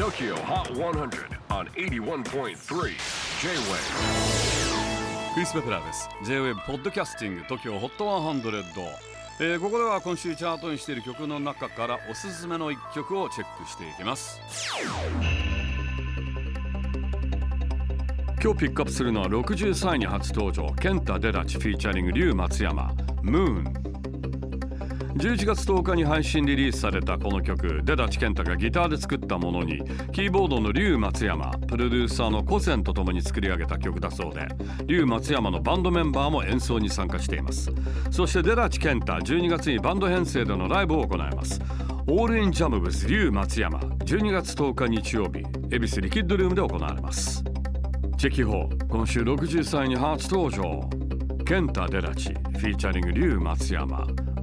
TOKYO HOT 100 on 81.3 J-WAVE クリス・ベプラーです。J-WAVE ポッドキャスティング TOKYO HOT 100、えーここでは今週チャートにしている曲の中からおすすめの一曲をチェックしていきます。今日ピックアップするのは63位に初登場ケンタ・デラチフィーチャリングリュウ松山ムーン11月10日に配信リリースされたこの曲デダチケンタがギターで作ったものにキーボードのリュウ松山プロデューサーのコセンと共に作り上げた曲だそうでリュウ松山のバンドメンバーも演奏に参加しています。そしてデダチケンタ12月にバンド編成でのライブを行います。オールインジャムブスリュウ松山12月10日日曜日恵比寿リキッドルームで行われます。チェキホー今週63位に初登場。ケンタ・デラチフィーチャリングリュウ松山。